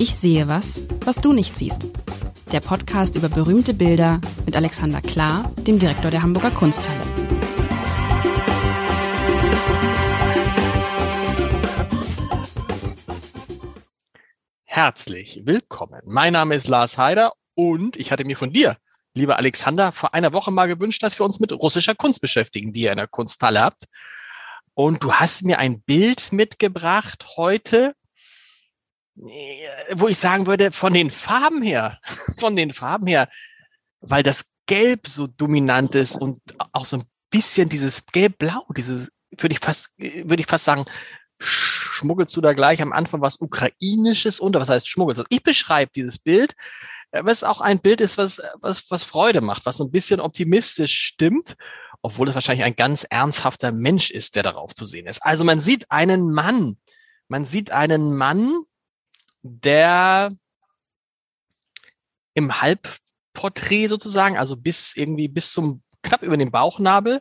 Ich sehe was, was du nicht siehst. Der Podcast über berühmte Bilder mit Alexander Klar, dem Direktor der Hamburger Kunsthalle. Herzlich willkommen. Mein Name ist Lars Heider und ich hatte mir von dir, lieber Alexander, vor einer Woche mal gewünscht, dass wir uns mit russischer Kunst beschäftigen, die ihr in der Kunsthalle habt. Und du hast mir ein Bild mitgebracht heute, wo ich sagen würde, von den Farben her, von den Farben her, weil das Gelb so dominant ist und auch so ein bisschen dieses Gelb-Blau, dieses, würde ich fast, würde ich fast sagen, schmuggelst du da gleich am Anfang was Ukrainisches unter? Was heißt schmuggelst? Ich beschreibe dieses Bild, was auch ein Bild ist, was, was, was Freude macht, was so ein bisschen optimistisch stimmt obwohl es wahrscheinlich ein ganz ernsthafter Mensch ist, der darauf zu sehen ist. Also man sieht einen Mann, man sieht einen Mann, der im Halbporträt sozusagen, also bis irgendwie bis zum knapp über den Bauchnabel,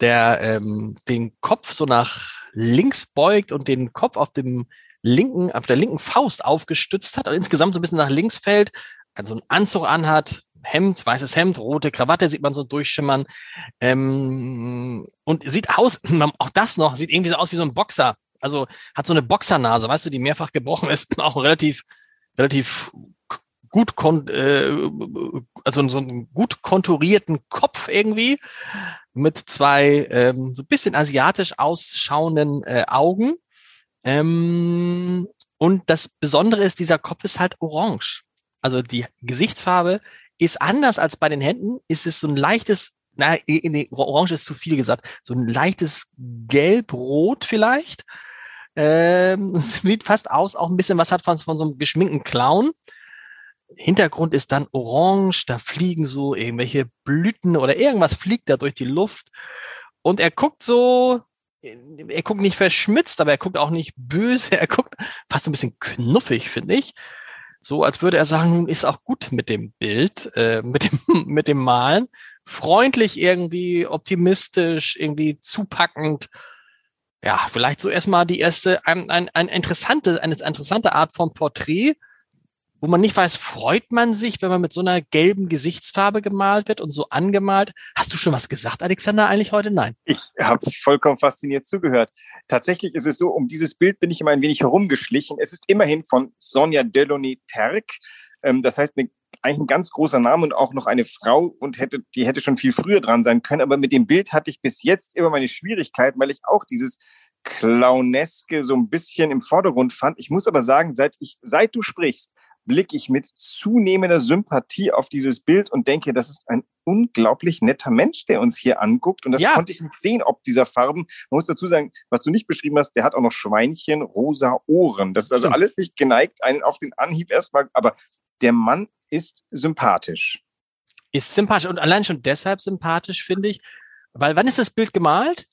der ähm, den Kopf so nach links beugt und den Kopf auf dem linken, auf der linken Faust aufgestützt hat und insgesamt so ein bisschen nach links fällt, also einen Anzug anhat, Hemd, weißes Hemd, rote Krawatte sieht man so durchschimmern. Ähm, und sieht aus, auch das noch, sieht irgendwie so aus wie so ein Boxer. Also hat so eine Boxernase, weißt du, die mehrfach gebrochen ist, auch relativ, relativ gut, kon äh, also so einen gut konturierten Kopf irgendwie mit zwei ähm, so bisschen asiatisch ausschauenden äh, Augen. Ähm, und das Besondere ist, dieser Kopf ist halt orange. Also die Gesichtsfarbe ist anders als bei den Händen, ist es so ein leichtes, na, nee, Orange ist zu viel gesagt, so ein leichtes Gelb-Rot vielleicht. Ähm, sieht fast aus, auch ein bisschen was hat von, von so einem geschminkten Clown. Hintergrund ist dann orange, da fliegen so irgendwelche Blüten oder irgendwas fliegt da durch die Luft. Und er guckt so, er guckt nicht verschmitzt, aber er guckt auch nicht böse, er guckt fast ein bisschen knuffig, finde ich so als würde er sagen, nun ist auch gut mit dem Bild, äh, mit dem mit dem Malen, freundlich irgendwie, optimistisch, irgendwie zupackend. Ja, vielleicht so erstmal die erste ein, ein, ein interessante eine interessante Art von Porträt, wo man nicht weiß, freut man sich, wenn man mit so einer gelben Gesichtsfarbe gemalt wird und so angemalt. Hast du schon was gesagt, Alexander, eigentlich heute? Nein. Ich habe vollkommen fasziniert zugehört. Tatsächlich ist es so, um dieses Bild bin ich immer ein wenig herumgeschlichen. Es ist immerhin von Sonja Delaunay Terk. Ähm, das heißt, eine, eigentlich ein ganz großer Name und auch noch eine Frau und hätte, die hätte schon viel früher dran sein können. Aber mit dem Bild hatte ich bis jetzt immer meine Schwierigkeiten, weil ich auch dieses Clowneske so ein bisschen im Vordergrund fand. Ich muss aber sagen, seit ich, seit du sprichst, blicke ich mit zunehmender Sympathie auf dieses Bild und denke, das ist ein unglaublich netter Mensch, der uns hier anguckt. Und das ja. konnte ich nicht sehen, ob dieser Farben. Man muss dazu sagen, was du nicht beschrieben hast, der hat auch noch Schweinchen, rosa Ohren. Das ist also Stimmt. alles nicht geneigt, einen auf den Anhieb erstmal, aber der Mann ist sympathisch. Ist sympathisch und allein schon deshalb sympathisch, finde ich, weil wann ist das Bild gemalt?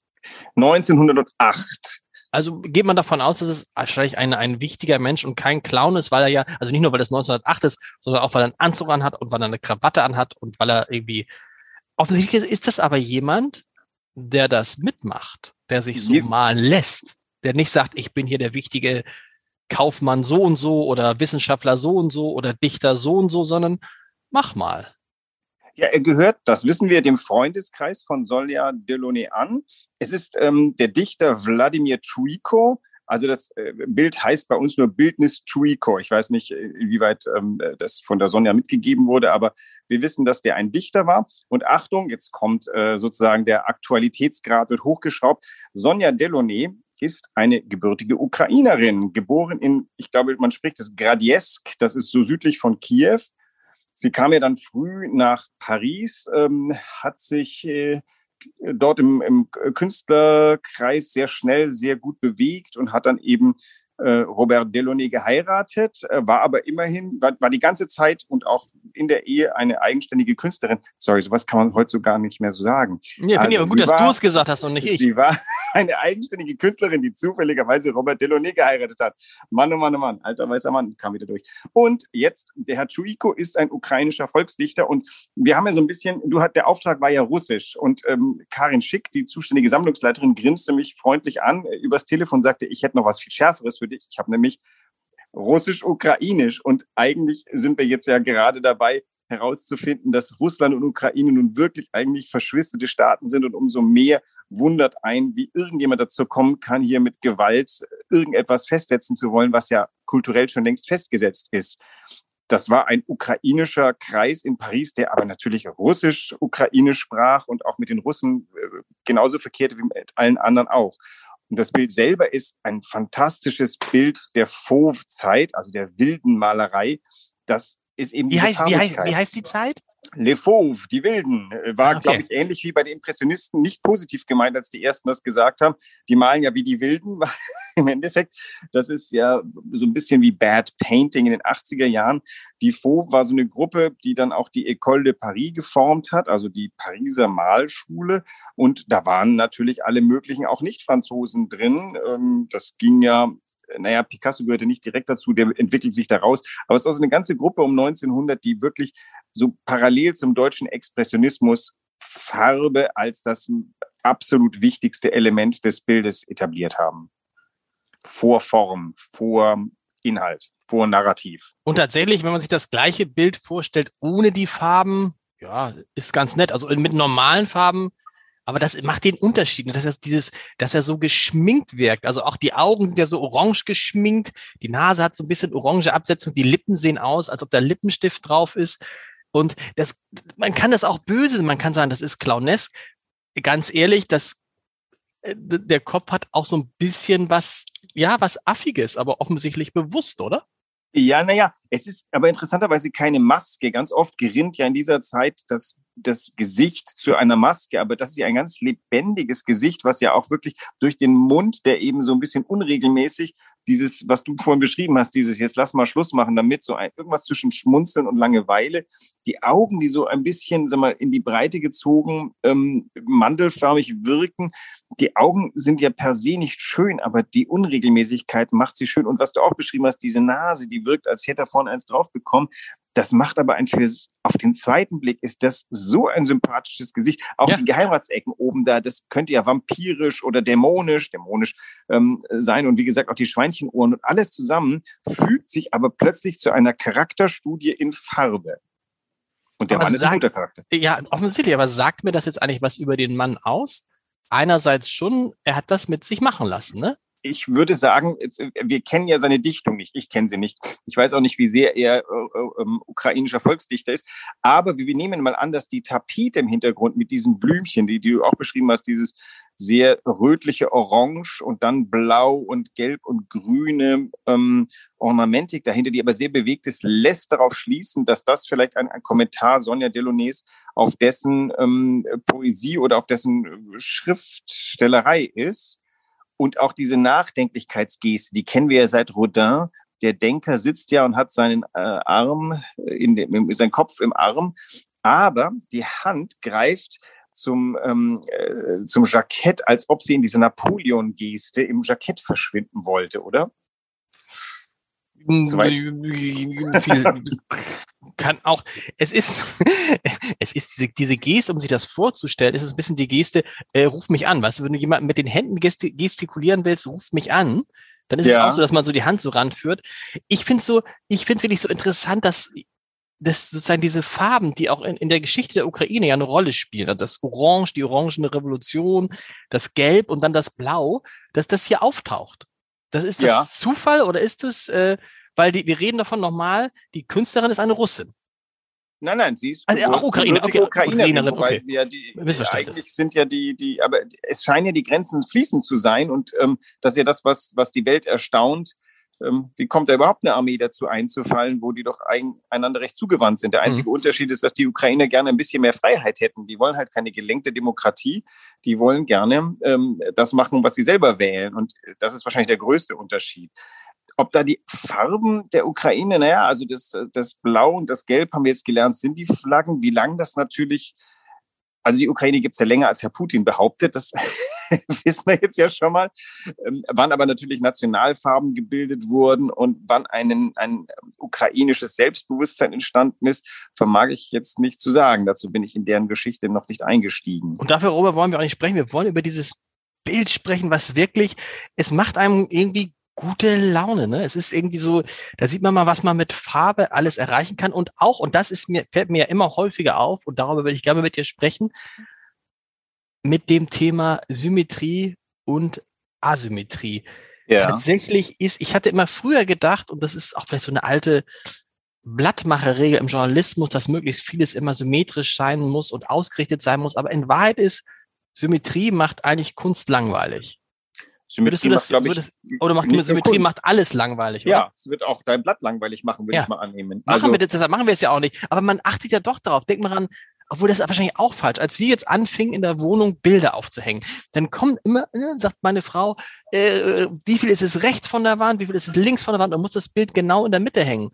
1908. Also geht man davon aus, dass es wahrscheinlich ein, ein wichtiger Mensch und kein Clown ist, weil er ja, also nicht nur, weil es 1908 ist, sondern auch, weil er einen Anzug anhat und weil er eine Krawatte anhat und weil er irgendwie, offensichtlich ist das aber jemand, der das mitmacht, der sich so malen lässt, der nicht sagt, ich bin hier der wichtige Kaufmann so und so oder Wissenschaftler so und so oder Dichter so und so, sondern mach mal. Ja, er gehört, das wissen wir, dem Freundeskreis von Solja Delaunay an. Es ist ähm, der Dichter Wladimir Chuiko. Also das äh, Bild heißt bei uns nur Bildnis Chuiko. Ich weiß nicht, inwieweit ähm, das von der Sonja mitgegeben wurde, aber wir wissen, dass der ein Dichter war. Und Achtung, jetzt kommt äh, sozusagen der Aktualitätsgrad wird hochgeschraubt. Sonja Delaunay ist eine gebürtige Ukrainerin, geboren in, ich glaube, man spricht es Gradiesk, das ist so südlich von Kiew. Sie kam ja dann früh nach Paris, ähm, hat sich äh, dort im, im Künstlerkreis sehr schnell, sehr gut bewegt und hat dann eben äh, Robert Delaunay geheiratet, äh, war aber immerhin, war, war die ganze Zeit und auch in der Ehe eine eigenständige Künstlerin. Sorry, sowas kann man heute so gar nicht mehr so sagen. Ja, finde also, ich aber gut, dass du es gesagt hast und nicht ich. Sie war eine eigenständige Künstlerin, die zufälligerweise Robert Delaunay geheiratet hat. Mann, oh Mann, oh Mann, alter weißer Mann, kam wieder durch. Und jetzt, der Herr Chuiko ist ein ukrainischer Volksdichter und wir haben ja so ein bisschen, du hat, der Auftrag war ja russisch und ähm, Karin Schick, die zuständige Sammlungsleiterin, grinste mich freundlich an, äh, übers Telefon sagte, ich hätte noch was viel Schärferes für für dich. Ich habe nämlich russisch-ukrainisch und eigentlich sind wir jetzt ja gerade dabei, herauszufinden, dass Russland und Ukraine nun wirklich eigentlich verschwisterte Staaten sind und umso mehr wundert ein, wie irgendjemand dazu kommen kann, hier mit Gewalt irgendetwas festsetzen zu wollen, was ja kulturell schon längst festgesetzt ist. Das war ein ukrainischer Kreis in Paris, der aber natürlich russisch-ukrainisch sprach und auch mit den Russen äh, genauso verkehrte wie mit allen anderen auch. Und das Bild selber ist ein fantastisches Bild der Fauve-Zeit, also der wilden Malerei. Das ist eben wie heißt, wie heißt, wie heißt die Zeit? Le Fauve, die Wilden, äh, war, okay. glaube ich, ähnlich wie bei den Impressionisten nicht positiv gemeint, als die ersten das gesagt haben. Die malen ja wie die Wilden, im Endeffekt. Das ist ja so ein bisschen wie Bad Painting in den 80er Jahren. Die Fauve war so eine Gruppe, die dann auch die École de Paris geformt hat, also die Pariser Malschule. Und da waren natürlich alle möglichen auch Nicht-Franzosen drin. Ähm, das ging ja naja, Picasso gehörte nicht direkt dazu, der entwickelt sich daraus. Aber es ist also eine ganze Gruppe um 1900, die wirklich so parallel zum deutschen Expressionismus Farbe als das absolut wichtigste Element des Bildes etabliert haben. Vor Form, vor Inhalt, vor Narrativ. Und tatsächlich, wenn man sich das gleiche Bild vorstellt, ohne die Farben, ja, ist ganz nett. Also mit normalen Farben aber das macht den Unterschied, dass er dieses, dass er so geschminkt wirkt. Also auch die Augen sind ja so orange geschminkt, die Nase hat so ein bisschen orange Absetzung, die Lippen sehen aus, als ob da Lippenstift drauf ist. Und das, man kann das auch böse, man kann sagen, das ist clownesk. Ganz ehrlich, das, äh, der Kopf hat auch so ein bisschen was, ja, was Affiges, aber offensichtlich bewusst, oder? Ja, naja, es ist aber interessanterweise keine Maske. Ganz oft gerinnt ja in dieser Zeit das das Gesicht zu einer Maske, aber das ist ja ein ganz lebendiges Gesicht, was ja auch wirklich durch den Mund, der eben so ein bisschen unregelmäßig dieses, was du vorhin beschrieben hast, dieses jetzt lass mal Schluss machen damit, so ein, irgendwas zwischen Schmunzeln und Langeweile. Die Augen, die so ein bisschen, sag mal, in die Breite gezogen, ähm, mandelförmig wirken. Die Augen sind ja per se nicht schön, aber die Unregelmäßigkeit macht sie schön. Und was du auch beschrieben hast, diese Nase, die wirkt, als hätte er vorne eins drauf bekommen. Das macht aber ein fürs, auf den zweiten Blick ist das so ein sympathisches Gesicht. Auch ja. die Geheimratsecken oben da, das könnte ja vampirisch oder dämonisch, dämonisch ähm, sein. Und wie gesagt, auch die Schweinchenohren und alles zusammen fügt sich aber plötzlich zu einer Charakterstudie in Farbe. Und der aber Mann ist ein guter Charakter. Ja, offensichtlich, aber sagt mir das jetzt eigentlich was über den Mann aus? Einerseits schon, er hat das mit sich machen lassen, ne? Ich würde sagen, wir kennen ja seine Dichtung nicht. Ich kenne sie nicht. Ich weiß auch nicht, wie sehr er äh, äh, ähm, ukrainischer Volksdichter ist. Aber wir nehmen mal an, dass die Tapete im Hintergrund mit diesen Blümchen, die, die du auch beschrieben hast, dieses sehr rötliche Orange und dann blau und gelb und grüne ähm, Ornamentik dahinter, die aber sehr bewegt ist, lässt darauf schließen, dass das vielleicht ein, ein Kommentar Sonja Delaunay's auf dessen ähm, Poesie oder auf dessen Schriftstellerei ist. Und auch diese Nachdenklichkeitsgeste, die kennen wir ja seit Rodin. Der Denker sitzt ja und hat seinen äh, Arm, in dem, seinen Kopf im Arm, aber die Hand greift zum, ähm, äh, zum Jackett, als ob sie in dieser Napoleon-Geste im Jackett verschwinden wollte, oder? Kann auch, es ist, es ist diese, diese Geste, um sich das vorzustellen, ist es ein bisschen die Geste, äh, ruf mich an. Weißt du, wenn du jemanden mit den Händen gestikulieren willst, ruf mich an, dann ist ja. es auch so, dass man so die Hand so ranführt. Ich finde so, ich finde wirklich so interessant, dass dass sozusagen diese Farben, die auch in, in der Geschichte der Ukraine ja eine Rolle spielen, also das Orange, die orangene Revolution, das Gelb und dann das Blau, dass das hier auftaucht. Das ist das ja. Zufall oder ist es, äh, weil die, wir reden davon nochmal, die Künstlerin ist eine Russin. Nein, nein, sie ist also auch Ukraine, okay, Ukrainerin, Ukrainerin okay. ja die, eigentlich sind ja die, die, aber es scheinen ja die Grenzen fließend zu sein und ähm, das ist ja das, was, was die Welt erstaunt. Ähm, wie kommt da überhaupt eine Armee dazu einzufallen, wo die doch ein, einander recht zugewandt sind? Der einzige mhm. Unterschied ist, dass die Ukrainer gerne ein bisschen mehr Freiheit hätten. Die wollen halt keine gelenkte Demokratie. Die wollen gerne ähm, das machen, was sie selber wählen. Und das ist wahrscheinlich der größte Unterschied. Ob da die Farben der Ukraine, naja, also das, das Blau und das Gelb haben wir jetzt gelernt, sind die Flaggen. Wie lang das natürlich, also die Ukraine gibt es ja länger, als Herr Putin behauptet, das wissen wir jetzt ja schon mal. Ähm, wann aber natürlich Nationalfarben gebildet wurden und wann ein, ein ukrainisches Selbstbewusstsein entstanden ist, vermag ich jetzt nicht zu sagen. Dazu bin ich in deren Geschichte noch nicht eingestiegen. Und dafür, darüber wollen wir auch nicht sprechen. Wir wollen über dieses Bild sprechen, was wirklich, es macht einem irgendwie gute Laune. Ne? Es ist irgendwie so, da sieht man mal, was man mit Farbe alles erreichen kann und auch, und das ist mir, fällt mir ja immer häufiger auf, und darüber würde ich gerne mit dir sprechen, mit dem Thema Symmetrie und Asymmetrie. Ja. Tatsächlich ist, ich hatte immer früher gedacht, und das ist auch vielleicht so eine alte Blattmacherregel im Journalismus, dass möglichst vieles immer symmetrisch sein muss und ausgerichtet sein muss, aber in Wahrheit ist, Symmetrie macht eigentlich Kunst langweilig. Symmetrie das, macht, ich, oder macht Symmetrie Kunst. macht alles langweilig, oder? Ja, es wird auch dein Blatt langweilig machen, würde ja. ich mal annehmen. Also, machen wir das, deshalb machen wir es ja auch nicht. Aber man achtet ja doch darauf. Denk mal ran, obwohl das ist wahrscheinlich auch falsch. Als wir jetzt anfingen, in der Wohnung Bilder aufzuhängen, dann kommt immer, ne, sagt meine Frau, äh, wie viel ist es rechts von der Wand, wie viel ist es links von der Wand, dann muss das Bild genau in der Mitte hängen.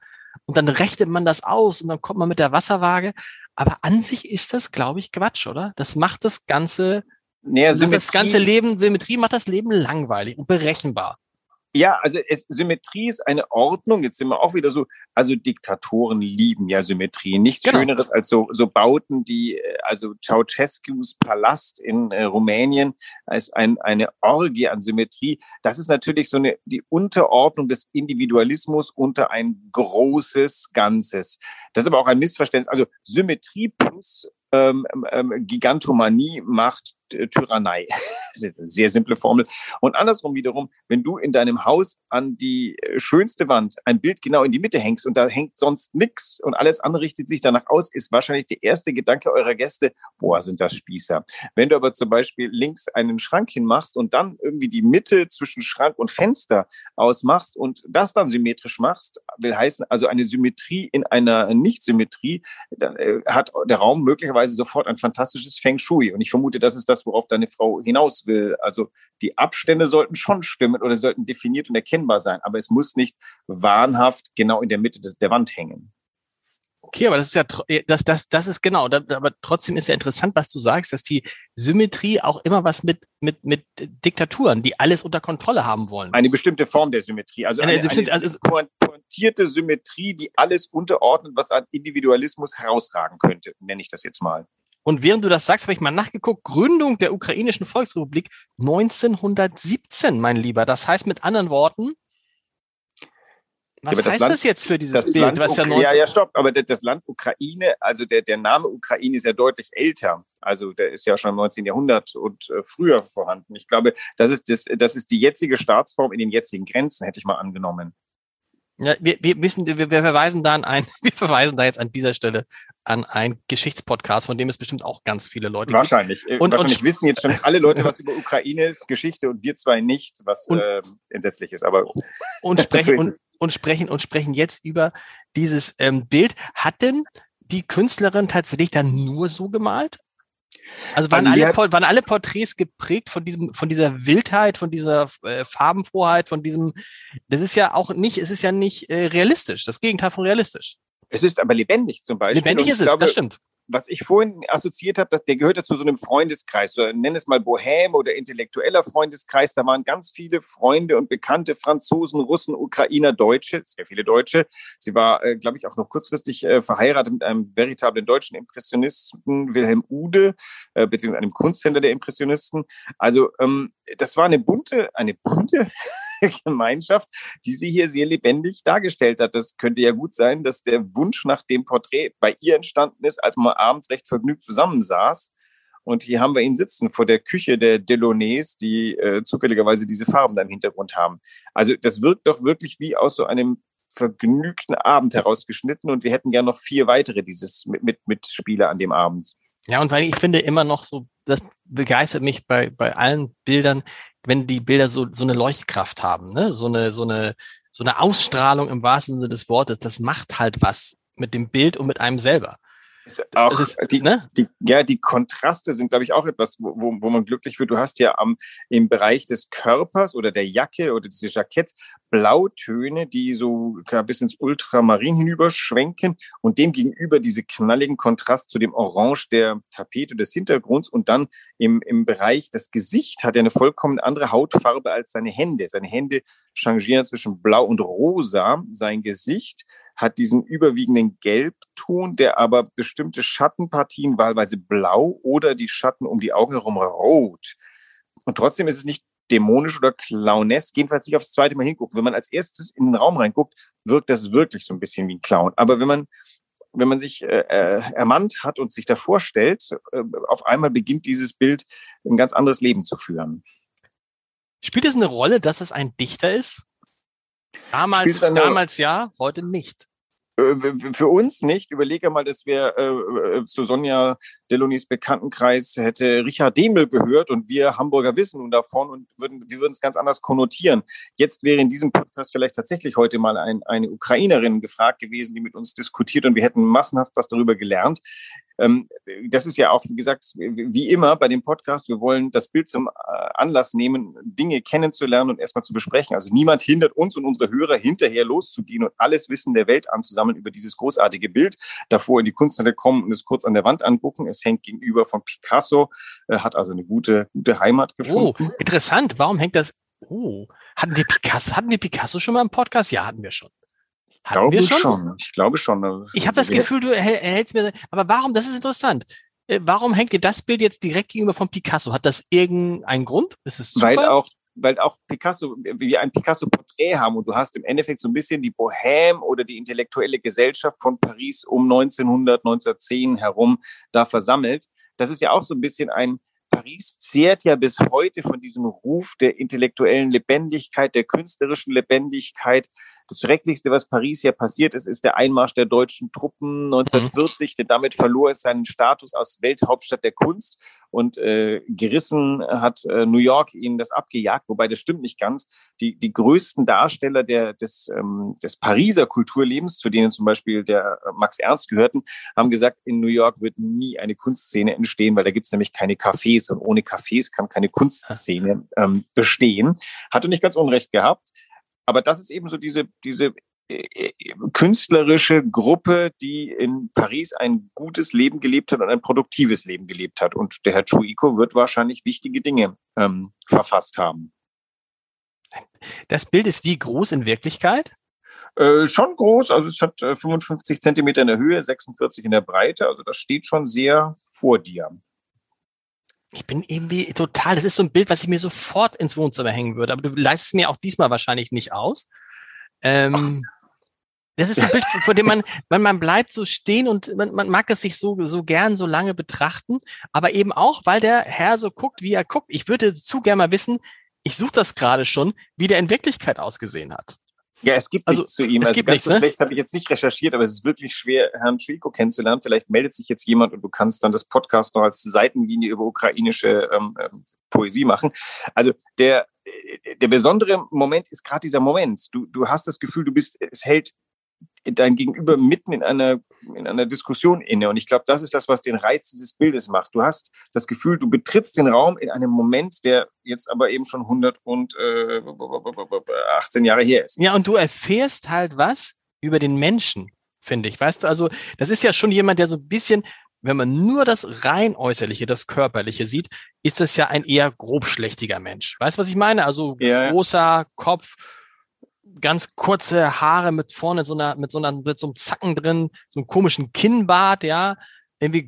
Und dann rechnet man das aus und dann kommt man mit der Wasserwaage. Aber an sich ist das, glaube ich, Quatsch, oder? Das macht das Ganze naja, das ganze Leben, Symmetrie macht das Leben langweilig und berechenbar. Ja, also es, Symmetrie ist eine Ordnung. Jetzt sind wir auch wieder so, also Diktatoren lieben ja Symmetrie. Nichts genau. Schöneres als so, so Bauten, die, äh, also Ceausescus Palast in äh, Rumänien als ein, eine Orgie an Symmetrie. Das ist natürlich so eine, die Unterordnung des Individualismus unter ein großes Ganzes. Das ist aber auch ein Missverständnis. Also Symmetrie plus ähm, ähm, Gigantomanie macht Tyrannei. sehr simple Formel. Und andersrum wiederum, wenn du in deinem Haus an die äh, schönste Wand ein Bild genau in die Mitte hängst und da hängt sonst nichts und alles andere richtet sich danach aus, ist wahrscheinlich der erste Gedanke eurer Gäste, boah, sind das Spießer. Wenn du aber zum Beispiel links einen Schrank hinmachst und dann irgendwie die Mitte zwischen Schrank und Fenster ausmachst und das dann symmetrisch machst, will heißen, also eine Symmetrie in einer Nichtsymmetrie, dann äh, hat der Raum möglicherweise sofort ein fantastisches Feng Shui. Und ich vermute, das ist das, worauf deine Frau hinaus will. Also die Abstände sollten schon stimmen oder sollten definiert und erkennbar sein, aber es muss nicht wahnhaft genau in der Mitte des, der Wand hängen. Okay, aber das ist ja, das, das, das ist genau, aber trotzdem ist ja interessant, was du sagst, dass die Symmetrie auch immer was mit, mit, mit Diktaturen, die alles unter Kontrolle haben wollen. Eine bestimmte Form der Symmetrie, also eine, eine, eine also, pointierte Symmetrie, die alles unterordnet, was an Individualismus herausragen könnte, nenne ich das jetzt mal. Und während du das sagst, habe ich mal nachgeguckt, Gründung der ukrainischen Volksrepublik 1917, mein Lieber. Das heißt mit anderen Worten, was ja, heißt das, Land, das, jetzt für dieses Bild? Land, was ja, 19... ja, ja, stopp, aber das, Land Ukraine, also der, der Name Ukraine ist ja deutlich älter. Also der ist ja schon im 19. Jahrhundert und äh, früher vorhanden. Ich glaube, das ist, das, das ist die jetzige Staatsform in den jetzigen Grenzen, hätte ich mal angenommen. Ja, wir, wir wissen, wir, wir verweisen da an ein, wir verweisen da jetzt an dieser Stelle an einen Geschichtspodcast, von dem es bestimmt auch ganz viele Leute wahrscheinlich. gibt. Und, wahrscheinlich und, wissen jetzt schon alle Leute was über Ukraines Geschichte und wir zwei nicht, was und, äh, entsetzlich ist. Aber und sprechen und, und sprechen und sprechen jetzt über dieses ähm, Bild. Hat denn die Künstlerin tatsächlich dann nur so gemalt? Also waren, also alle, waren alle Porträts geprägt von diesem, von dieser Wildheit, von dieser äh, Farbenfroheit, von diesem, das ist ja auch nicht, es ist ja nicht äh, realistisch, das Gegenteil von realistisch. Es ist aber lebendig zum Beispiel. Lebendig ist es, glaube, das stimmt was ich vorhin assoziiert habe, dass der gehört ja zu so einem Freundeskreis, so, nenn es mal Bohem oder intellektueller Freundeskreis. Da waren ganz viele Freunde und bekannte Franzosen, Russen, Ukrainer, Deutsche, sehr viele Deutsche. Sie war, äh, glaube ich, auch noch kurzfristig äh, verheiratet mit einem veritablen deutschen Impressionisten, Wilhelm Ude, äh, beziehungsweise einem Kunsthändler der Impressionisten. Also ähm, das war eine bunte, eine bunte Gemeinschaft, die sie hier sehr lebendig dargestellt hat. Das könnte ja gut sein, dass der Wunsch nach dem Porträt bei ihr entstanden ist, als man abends recht vergnügt zusammensaß. Und hier haben wir ihn sitzen vor der Küche der Delaunay's, die äh, zufälligerweise diese Farben da im Hintergrund haben. Also das wirkt doch wirklich wie aus so einem vergnügten Abend herausgeschnitten und wir hätten ja noch vier weitere dieses mit, mit, mit Spiele an dem Abend. Ja, und weil ich finde immer noch so, das begeistert mich bei, bei allen Bildern, wenn die Bilder so, so eine Leuchtkraft haben, ne? so, eine, so, eine, so eine Ausstrahlung im wahrsten Sinne des Wortes, das macht halt was mit dem Bild und mit einem selber. Auch ist, die, ne? die, ja, die Kontraste sind, glaube ich, auch etwas, wo, wo man glücklich wird. Du hast ja am, im Bereich des Körpers oder der Jacke oder diese Jacketts Blautöne, die so bis ins Ultramarin hinüberschwenken und dem gegenüber diese knalligen Kontrast zu dem Orange der Tapete des Hintergrunds und dann im, im Bereich das Gesicht hat er eine vollkommen andere Hautfarbe als seine Hände. Seine Hände changieren zwischen blau und rosa. Sein Gesicht hat diesen überwiegenden Gelbton, der aber bestimmte Schattenpartien wahlweise blau oder die Schatten um die Augen herum rot. Und trotzdem ist es nicht dämonisch oder clownesk, jedenfalls nicht aufs zweite Mal hingucken. Wenn man als erstes in den Raum reinguckt, wirkt das wirklich so ein bisschen wie ein Clown. Aber wenn man wenn man sich äh, äh, ermannt hat und sich davor stellt, äh, auf einmal beginnt dieses Bild ein ganz anderes Leben zu führen. Spielt es eine Rolle, dass es ein Dichter ist? Damals, damals ja, heute nicht. Äh, für uns nicht. Überlege mal, dass wir äh, äh, zu Sonja Delonis Bekanntenkreis hätte Richard Demel gehört und wir Hamburger wissen nun davon und würden, wir würden es ganz anders konnotieren. Jetzt wäre in diesem Podcast vielleicht tatsächlich heute mal ein, eine Ukrainerin gefragt gewesen, die mit uns diskutiert und wir hätten massenhaft was darüber gelernt. Ähm, das ist ja auch, wie gesagt, wie immer bei dem Podcast, wir wollen das Bild zum äh, Anlass nehmen, Dinge kennenzulernen und erstmal zu besprechen. Also niemand hindert uns und unsere Hörer hinterher loszugehen und alles Wissen der Welt anzusammeln über dieses großartige Bild, davor in die Kunsthalle kommen und es kurz an der Wand angucken. Es hängt gegenüber von Picasso, hat also eine gute, gute Heimat gefunden. Oh, interessant. Warum hängt das? Oh, hatten wir Picasso, hatten wir Picasso schon mal im Podcast? Ja, hatten wir schon. Hatten glaube wir schon? schon? Ich glaube schon. Ich habe das Gefühl, du erhältst mir. Aber warum? Das ist interessant. Äh, warum hängt dir das Bild jetzt direkt gegenüber von Picasso? Hat das irgendeinen Grund? Ist es Zufall? Weil auch weil auch Picasso, wir ein Picasso-Porträt haben und du hast im Endeffekt so ein bisschen die Bohème oder die intellektuelle Gesellschaft von Paris um 1900, 1910 herum da versammelt. Das ist ja auch so ein bisschen ein, Paris zehrt ja bis heute von diesem Ruf der intellektuellen Lebendigkeit, der künstlerischen Lebendigkeit, das Schrecklichste, was Paris ja passiert ist, ist der Einmarsch der deutschen Truppen 1940, mhm. denn damit verlor es seinen Status als Welthauptstadt der Kunst und äh, gerissen hat äh, New York ihnen das abgejagt, wobei das stimmt nicht ganz. Die, die größten Darsteller der, des, ähm, des Pariser Kulturlebens, zu denen zum Beispiel der äh, Max Ernst gehörten, haben gesagt, in New York wird nie eine Kunstszene entstehen, weil da gibt es nämlich keine Cafés und ohne Cafés kann keine Kunstszene ähm, bestehen. Hatte nicht ganz unrecht gehabt. Aber das ist eben so diese, diese äh, äh, künstlerische Gruppe, die in Paris ein gutes Leben gelebt hat und ein produktives Leben gelebt hat. Und der Herr Chuiko wird wahrscheinlich wichtige Dinge ähm, verfasst haben. Das Bild ist wie groß in Wirklichkeit? Äh, schon groß, also es hat äh, 55 Zentimeter in der Höhe, 46 in der Breite, also das steht schon sehr vor dir. Ich bin irgendwie total, das ist so ein Bild, was ich mir sofort ins Wohnzimmer hängen würde, aber du leistest mir auch diesmal wahrscheinlich nicht aus. Ähm, das ist ein Bild, vor dem man, man, man bleibt so stehen und man, man mag es sich so, so gern so lange betrachten, aber eben auch, weil der Herr so guckt, wie er guckt. Ich würde zu gern mal wissen, ich suche das gerade schon, wie der in Wirklichkeit ausgesehen hat. Ja, es gibt also, nichts zu ihm. Es also gibt ganz nichts, so ne? schlecht habe ich jetzt nicht recherchiert, aber es ist wirklich schwer, Herrn Trico kennenzulernen. Vielleicht meldet sich jetzt jemand und du kannst dann das Podcast noch als Seitenlinie über ukrainische ähm, ähm, Poesie machen. Also der, äh, der besondere Moment ist gerade dieser Moment. Du, du hast das Gefühl, du bist, es hält dein Gegenüber mitten in einer, in einer Diskussion inne. Und ich glaube, das ist das, was den Reiz dieses Bildes macht. Du hast das Gefühl, du betrittst den Raum in einem Moment, der jetzt aber eben schon 118 äh, Jahre her ist. Ja, und du erfährst halt was über den Menschen, finde ich. Weißt du, also das ist ja schon jemand, der so ein bisschen, wenn man nur das rein äußerliche, das körperliche sieht, ist das ja ein eher grobschlächtiger Mensch. Weißt du, was ich meine? Also ja. großer Kopf, ganz kurze Haare mit vorne so einer, mit so einer, mit so einem Zacken drin, so einem komischen Kinnbart, ja, irgendwie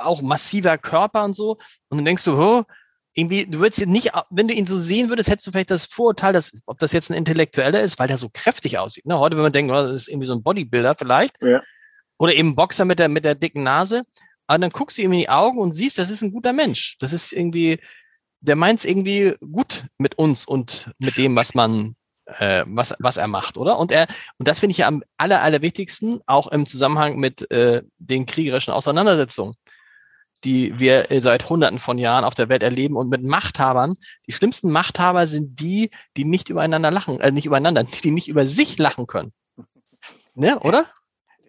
auch massiver Körper und so. Und dann denkst du, oh, irgendwie, du würdest nicht, wenn du ihn so sehen würdest, hättest du vielleicht das Vorurteil, dass, ob das jetzt ein Intellektueller ist, weil der so kräftig aussieht. Ne? Heute, wenn man denkt, oh, das ist irgendwie so ein Bodybuilder vielleicht. Ja. Oder eben Boxer mit der, mit der dicken Nase. Aber dann guckst du ihm in die Augen und siehst, das ist ein guter Mensch. Das ist irgendwie, der meint es irgendwie gut mit uns und mit dem, was man äh, was, was er macht, oder? Und er, und das finde ich ja am aller, allerwichtigsten, auch im Zusammenhang mit äh, den kriegerischen Auseinandersetzungen, die wir seit hunderten von Jahren auf der Welt erleben und mit Machthabern. Die schlimmsten Machthaber sind die, die nicht übereinander lachen, äh, nicht übereinander, die nicht über sich lachen können. Ne, oder?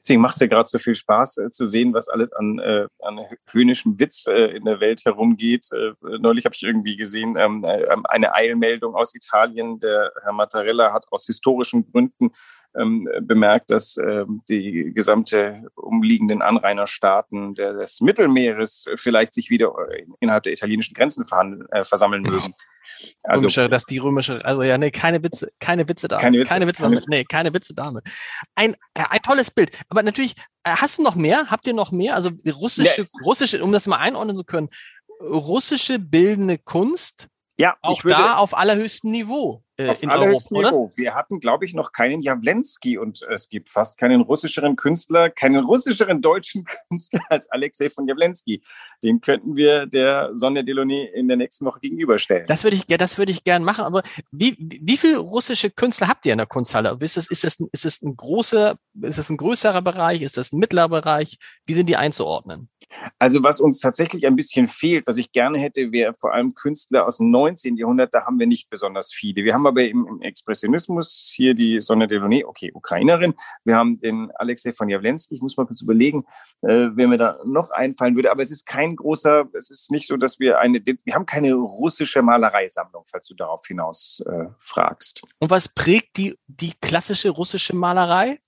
Deswegen macht es ja gerade so viel Spaß äh, zu sehen, was alles an, äh, an höhnischem Witz äh, in der Welt herumgeht. Äh, neulich habe ich irgendwie gesehen, ähm, äh, eine Eilmeldung aus Italien. Der Herr Mattarella hat aus historischen Gründen ähm, bemerkt, dass ähm, die gesamte umliegenden Anrainerstaaten des Mittelmeeres vielleicht sich wieder äh, innerhalb der italienischen Grenzen äh, versammeln mögen. Also, römische, dass die römische, also ja, nee, keine Witze, keine Witze Dame. Keine Witze, keine Witze, keine, nee, keine Witze Dame. Ein, äh, ein tolles Bild. Aber natürlich, äh, hast du noch mehr? Habt ihr noch mehr? Also russische, ja. russische, um das mal einordnen zu können, russische bildende Kunst Ja, auch würde, da auf allerhöchstem Niveau äh, auf in Europa, Niveau. Wir hatten, glaube ich, noch keinen Jawlensky und es gibt fast keinen russischeren Künstler, keinen russischeren deutschen Künstler als Alexei von Jawlensky. Den könnten wir der Sonja Delaunay in der nächsten Woche gegenüberstellen. Das würde ich, ja, das würde ich gern machen. Aber wie, wie viele russische Künstler habt ihr in der Kunsthalle? Ist das, ist das, ein, ist das ein großer, ist das ein größerer Bereich? Ist das ein mittlerer Bereich? Wie sind die einzuordnen? Also was uns tatsächlich ein bisschen fehlt, was ich gerne hätte, wäre vor allem Künstler aus dem 19. Jahrhundert. Da haben wir nicht besonders viele. Wir haben aber im, im Expressionismus hier die Sonne Delaunay, okay, Ukrainerin. Wir haben den Alexei von Jawlensky. Ich muss mal kurz überlegen, äh, wer mir da noch einfallen würde. Aber es ist kein großer, es ist nicht so, dass wir eine, wir haben keine russische Malereisammlung, falls du darauf hinaus äh, fragst. Und was prägt die, die klassische russische Malerei?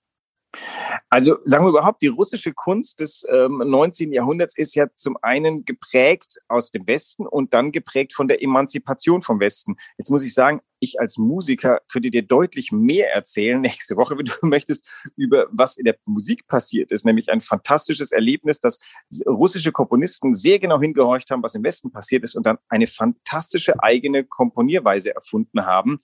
Also sagen wir überhaupt, die russische Kunst des ähm, 19. Jahrhunderts ist ja zum einen geprägt aus dem Westen und dann geprägt von der Emanzipation vom Westen. Jetzt muss ich sagen, ich als Musiker könnte dir deutlich mehr erzählen nächste Woche, wenn du möchtest, über was in der Musik passiert ist. Nämlich ein fantastisches Erlebnis, dass russische Komponisten sehr genau hingehorcht haben, was im Westen passiert ist und dann eine fantastische eigene Komponierweise erfunden haben.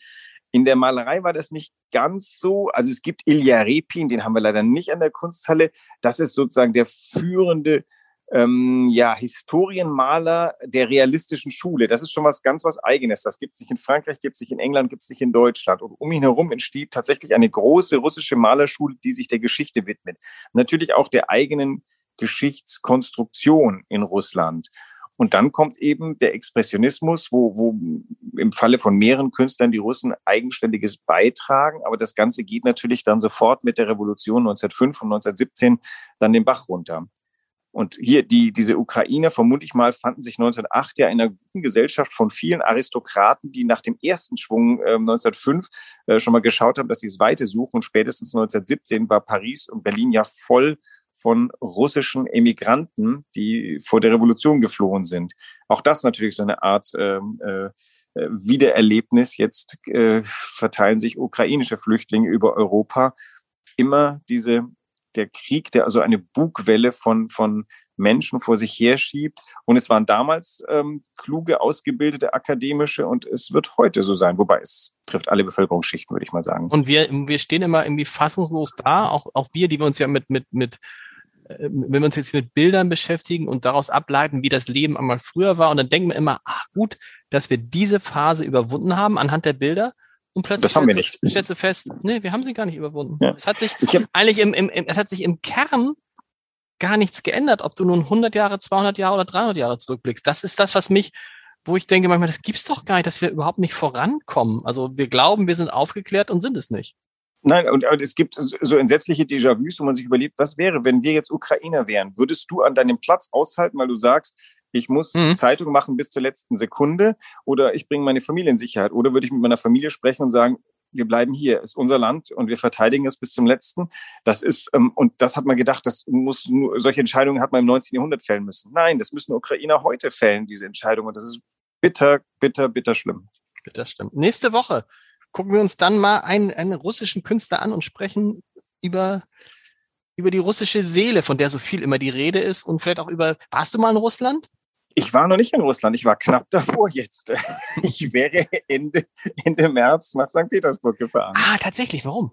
In der Malerei war das nicht ganz so. Also es gibt Ilya Repin, den haben wir leider nicht an der Kunsthalle. Das ist sozusagen der führende ähm, ja, Historienmaler der realistischen Schule. Das ist schon was ganz was Eigenes. Das gibt es nicht in Frankreich, gibt es nicht in England, gibt es nicht in Deutschland. Und um ihn herum entsteht tatsächlich eine große russische Malerschule, die sich der Geschichte widmet. Natürlich auch der eigenen Geschichtskonstruktion in Russland. Und dann kommt eben der Expressionismus, wo, wo im Falle von mehreren Künstlern die Russen eigenständiges beitragen. Aber das Ganze geht natürlich dann sofort mit der Revolution 1905 und 1917 dann den Bach runter. Und hier, die, diese Ukrainer, vermute ich mal, fanden sich 1908 ja in einer guten Gesellschaft von vielen Aristokraten, die nach dem ersten Schwung äh, 1905 äh, schon mal geschaut haben, dass sie es weiter suchen. Und spätestens 1917 war Paris und Berlin ja voll von russischen Emigranten, die vor der Revolution geflohen sind. Auch das natürlich so eine Art ähm, äh, äh, Wiedererlebnis. Jetzt äh, verteilen sich ukrainische Flüchtlinge über Europa. Immer diese, der Krieg, der also eine Bugwelle von, von Menschen vor sich herschiebt. Und es waren damals ähm, kluge, ausgebildete akademische und es wird heute so sein. Wobei es trifft alle Bevölkerungsschichten, würde ich mal sagen. Und wir, wir stehen immer irgendwie fassungslos da, auch, auch wir, die wir uns ja mit, mit, mit wenn wir uns jetzt mit Bildern beschäftigen und daraus ableiten, wie das Leben einmal früher war, und dann denken wir immer, ach gut, dass wir diese Phase überwunden haben anhand der Bilder. Und plötzlich das haben wir nicht. stellst du fest, nee, wir haben sie gar nicht überwunden. Ja. Es hat sich eigentlich im, im, im, es hat sich im Kern gar nichts geändert, ob du nun 100 Jahre, 200 Jahre oder 300 Jahre zurückblickst. Das ist das, was mich, wo ich denke manchmal, das gibt's doch gar nicht, dass wir überhaupt nicht vorankommen. Also wir glauben, wir sind aufgeklärt und sind es nicht. Nein, und, und es gibt so entsetzliche Déjà-vus, wo man sich überlegt, was wäre, wenn wir jetzt Ukrainer wären? Würdest du an deinem Platz aushalten, weil du sagst, ich muss mhm. Zeitung machen bis zur letzten Sekunde oder ich bringe meine Familie in Sicherheit? Oder würde ich mit meiner Familie sprechen und sagen, wir bleiben hier, ist unser Land und wir verteidigen es bis zum letzten. Das ist, ähm, und das hat man gedacht, das muss nur, solche Entscheidungen hat man im 19. Jahrhundert fällen müssen. Nein, das müssen Ukrainer heute fällen, diese Entscheidung. Und das ist bitter, bitter, bitter schlimm. Bitter stimmt. Nächste Woche gucken wir uns dann mal einen, einen russischen Künstler an und sprechen über, über die russische Seele, von der so viel immer die Rede ist und vielleicht auch über, warst du mal in Russland? Ich war noch nicht in Russland, ich war knapp davor jetzt. Ich wäre Ende, Ende März nach St. Petersburg gefahren. Ah, tatsächlich, warum?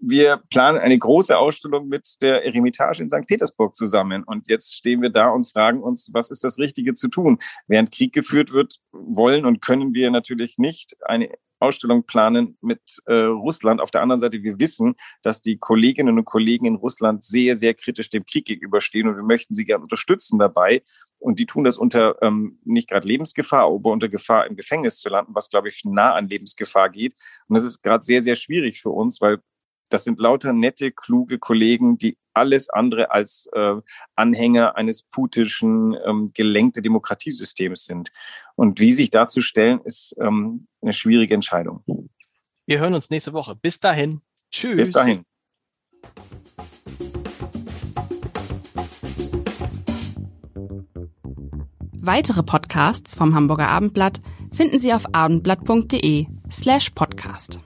wir planen eine große Ausstellung mit der Eremitage in St. Petersburg zusammen. Und jetzt stehen wir da und fragen uns, was ist das Richtige zu tun? Während Krieg geführt wird, wollen und können wir natürlich nicht eine Ausstellung planen mit äh, Russland. Auf der anderen Seite, wir wissen, dass die Kolleginnen und Kollegen in Russland sehr, sehr kritisch dem Krieg gegenüberstehen und wir möchten sie gerne unterstützen dabei. Und die tun das unter ähm, nicht gerade Lebensgefahr, aber unter Gefahr im Gefängnis zu landen, was, glaube ich, nah an Lebensgefahr geht. Und das ist gerade sehr, sehr schwierig für uns, weil das sind lauter nette, kluge Kollegen, die alles andere als äh, Anhänger eines putischen, ähm, gelenkte Demokratiesystems sind. Und wie sich dazu stellen, ist ähm, eine schwierige Entscheidung. Wir hören uns nächste Woche. Bis dahin. Tschüss. Bis dahin. Weitere Podcasts vom Hamburger Abendblatt finden Sie auf abendblatt.de slash podcast.